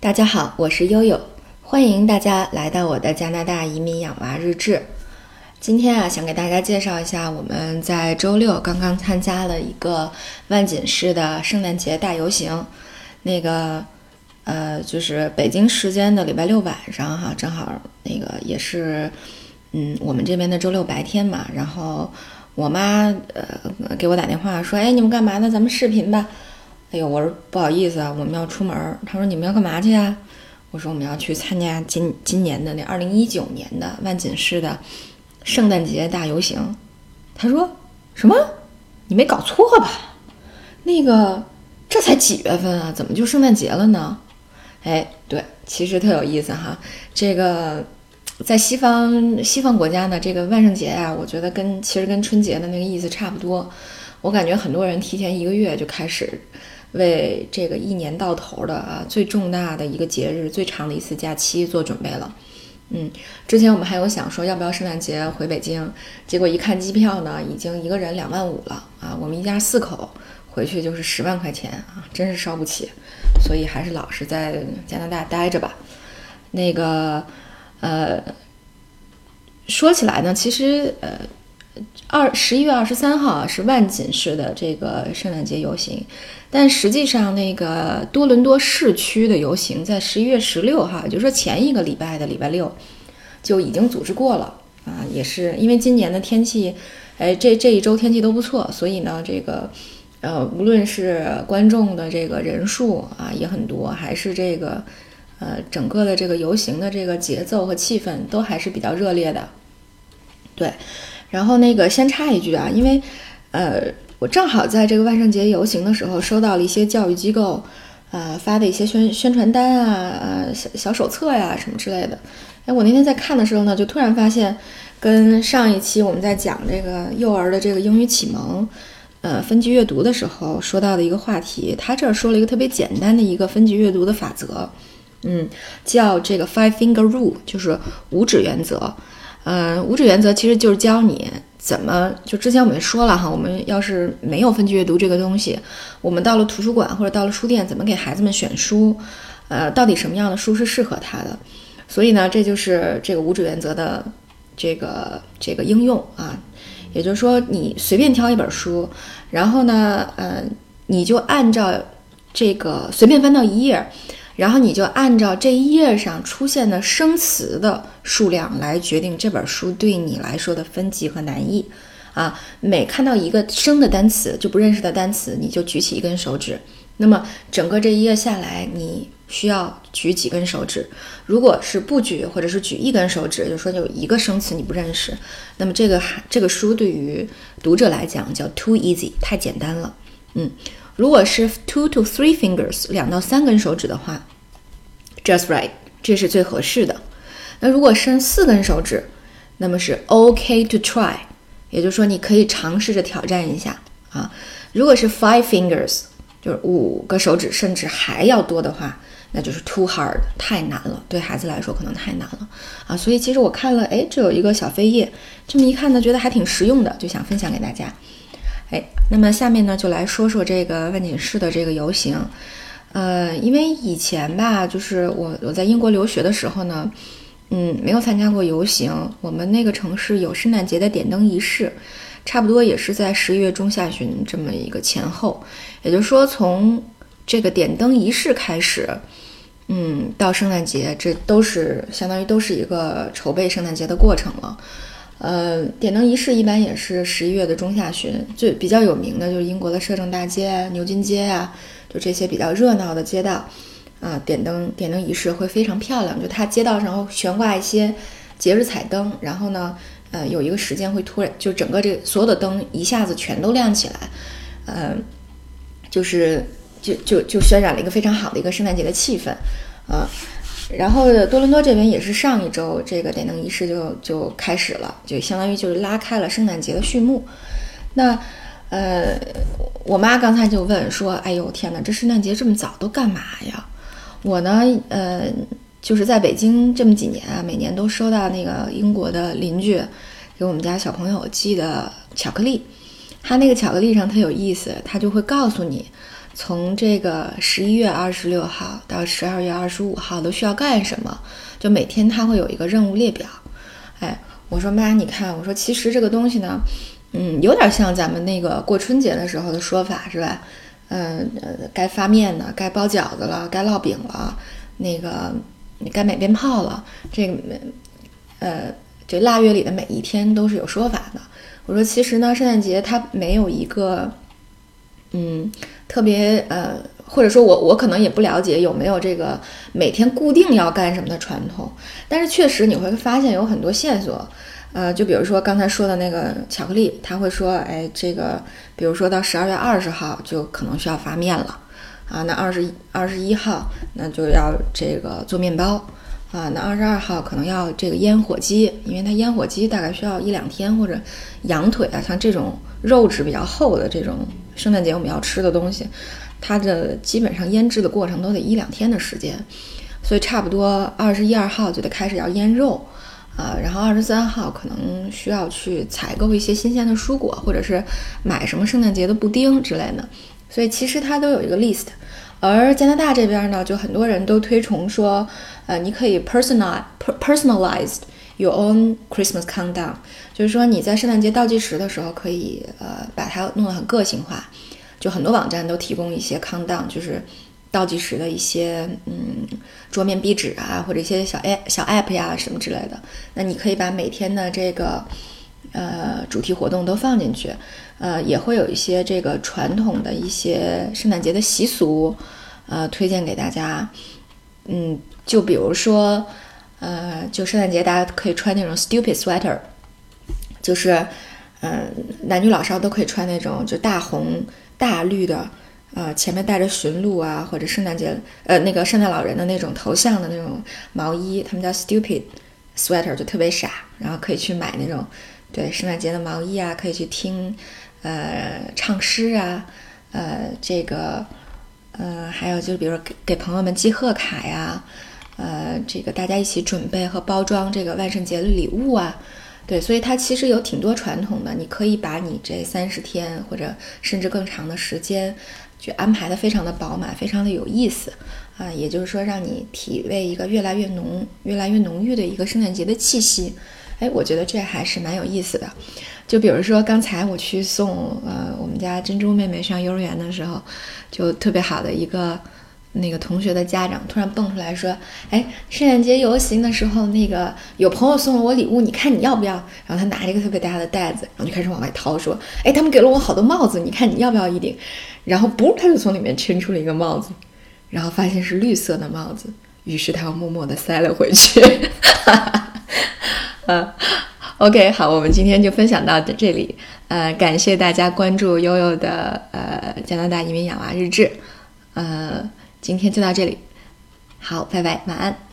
大家好，我是悠悠，欢迎大家来到我的加拿大移民养娃日志。今天啊，想给大家介绍一下我们在周六刚刚参加了一个万锦市的圣诞节大游行。那个呃，就是北京时间的礼拜六晚上哈，正好那个也是嗯我们这边的周六白天嘛。然后我妈呃给我打电话说：“哎，你们干嘛呢？咱们视频吧。”哎呦，我说不好意思啊，我们要出门。他说你们要干嘛去啊？我说我们要去参加今今年的那二零一九年的万锦市的圣诞节大游行。他说什么？你没搞错吧？那个这才几月份啊？怎么就圣诞节了呢？哎，对，其实特有意思哈。这个在西方西方国家呢，这个万圣节啊，我觉得跟其实跟春节的那个意思差不多。我感觉很多人提前一个月就开始。为这个一年到头的啊最重大的一个节日、最长的一次假期做准备了。嗯，之前我们还有想说要不要圣诞节回北京，结果一看机票呢，已经一个人两万五了啊！我们一家四口回去就是十万块钱啊，真是烧不起，所以还是老实在加拿大待着吧。那个，呃，说起来呢，其实呃。二十一月二十三号是万锦市的这个圣诞节游行，但实际上那个多伦多市区的游行在十一月十六号，也就是说前一个礼拜的礼拜六就已经组织过了啊。也是因为今年的天气，哎，这这一周天气都不错，所以呢，这个呃，无论是观众的这个人数啊也很多，还是这个呃整个的这个游行的这个节奏和气氛都还是比较热烈的，对。然后那个先插一句啊，因为，呃，我正好在这个万圣节游行的时候收到了一些教育机构，呃发的一些宣宣传单啊，呃小小手册呀什么之类的。哎，我那天在看的时候呢，就突然发现，跟上一期我们在讲这个幼儿的这个英语启蒙，呃分级阅读的时候说到的一个话题，他这儿说了一个特别简单的一个分级阅读的法则，嗯，叫这个 Five Finger Rule，就是五指原则。嗯，五指原则其实就是教你怎么就之前我们说了哈，我们要是没有分级阅读这个东西，我们到了图书馆或者到了书店，怎么给孩子们选书？呃，到底什么样的书是适合他的？所以呢，这就是这个五指原则的这个这个应用啊。也就是说，你随便挑一本书，然后呢，呃，你就按照这个随便翻到一页。然后你就按照这一页上出现的生词的数量来决定这本书对你来说的分级和难易，啊，每看到一个生的单词就不认识的单词，你就举起一根手指。那么整个这一页下来，你需要举几根手指？如果是不举或者是举一根手指，就说有一个生词你不认识，那么这个这个书对于读者来讲叫 too easy，太简单了。嗯。如果是 two to three fingers 两到三根手指的话，just right，这是最合适的。那如果伸四根手指，那么是 OK to try，也就是说你可以尝试着挑战一下啊。如果是 five fingers，就是五个手指甚至还要多的话，那就是 too hard，太难了，对孩子来说可能太难了啊。所以其实我看了，哎，这有一个小飞页，这么一看呢，觉得还挺实用的，就想分享给大家。哎，那么下面呢，就来说说这个万锦市的这个游行。呃，因为以前吧，就是我我在英国留学的时候呢，嗯，没有参加过游行。我们那个城市有圣诞节的点灯仪式，差不多也是在十一月中下旬这么一个前后。也就是说，从这个点灯仪式开始，嗯，到圣诞节，这都是相当于都是一个筹备圣诞节的过程了。呃，点灯仪式一般也是十一月的中下旬，最比较有名的就是英国的摄政大街、牛津街啊，就这些比较热闹的街道，啊，点灯点灯仪式会非常漂亮，就它街道上会悬挂一些节日彩灯，然后呢，呃，有一个时间会突然就整个这所有的灯一下子全都亮起来，呃，就是就就就渲染了一个非常好的一个圣诞节的气氛，啊。然后多伦多这边也是上一周，这个点灯仪式就就开始了，就相当于就是拉开了圣诞节的序幕。那呃，我妈刚才就问说：“哎呦天哪，这圣诞节这么早都干嘛呀？”我呢，呃，就是在北京这么几年啊，每年都收到那个英国的邻居给我们家小朋友寄的巧克力。他那个巧克力上特有意思，他就会告诉你。从这个十一月二十六号到十二月二十五号都需要干什么，就每天他会有一个任务列表。哎，我说妈，你看，我说其实这个东西呢，嗯，有点像咱们那个过春节的时候的说法，是吧？嗯呃，该发面了，该包饺子了，该烙饼了，那个该买鞭炮了，这个呃，这腊月里的每一天都是有说法的。我说其实呢，圣诞节它没有一个嗯特别呃，或者说我我可能也不了解有没有这个每天固定要干什么的传统，但是确实你会发现有很多线索。呃，就比如说刚才说的那个巧克力，他会说，哎，这个，比如说到十二月二十号就可能需要发面了，啊，那二十一二十一号那就要这个做面包，啊，那二十二号可能要这个腌火鸡，因为它腌火鸡大概需要一两天，或者羊腿啊，像这种肉质比较厚的这种圣诞节我们要吃的东西，它的基本上腌制的过程都得一两天的时间，所以差不多二十一二号就得开始要腌肉。啊，然后二十三号可能需要去采购一些新鲜的蔬果，或者是买什么圣诞节的布丁之类的，所以其实它都有一个 list。而加拿大这边呢，就很多人都推崇说，呃，你可以 personal personalized your own Christmas countdown，就是说你在圣诞节倒计时的时候，可以呃把它弄得很个性化，就很多网站都提供一些 countdown，就是。倒计时的一些嗯桌面壁纸啊，或者一些小 A 小 app 呀什么之类的，那你可以把每天的这个呃主题活动都放进去，呃也会有一些这个传统的一些圣诞节的习俗，呃推荐给大家，嗯就比如说呃就圣诞节大家可以穿那种 stupid sweater，就是嗯男女老少都可以穿那种就大红大绿的。呃，前面带着驯鹿啊，或者圣诞节呃那个圣诞老人的那种头像的那种毛衣，他们叫 stupid sweater，就特别傻。然后可以去买那种对圣诞节的毛衣啊，可以去听呃唱诗啊，呃这个呃还有就是比如说给给朋友们寄贺卡呀，呃这个大家一起准备和包装这个万圣节的礼物啊，对，所以它其实有挺多传统的，你可以把你这三十天或者甚至更长的时间。就安排的非常的饱满，非常的有意思，啊，也就是说让你体味一个越来越浓、越来越浓郁的一个圣诞节的气息，哎，我觉得这还是蛮有意思的。就比如说刚才我去送呃我们家珍珠妹妹上幼儿园的时候，就特别好的一个。那个同学的家长突然蹦出来说：“哎，圣诞节游行的时候，那个有朋友送了我礼物，你看你要不要？”然后他拿着一个特别大的袋子，然后就开始往外掏，说：“哎，他们给了我好多帽子，你看你要不要一顶？”然后不，他就从里面圈出了一个帽子，然后发现是绿色的帽子，于是他又默默地塞了回去。哈哈，啊，OK，好，我们今天就分享到这里。呃，感谢大家关注悠悠的呃加拿大移民养娃日志。呃。今天就到这里，好，拜拜，晚安。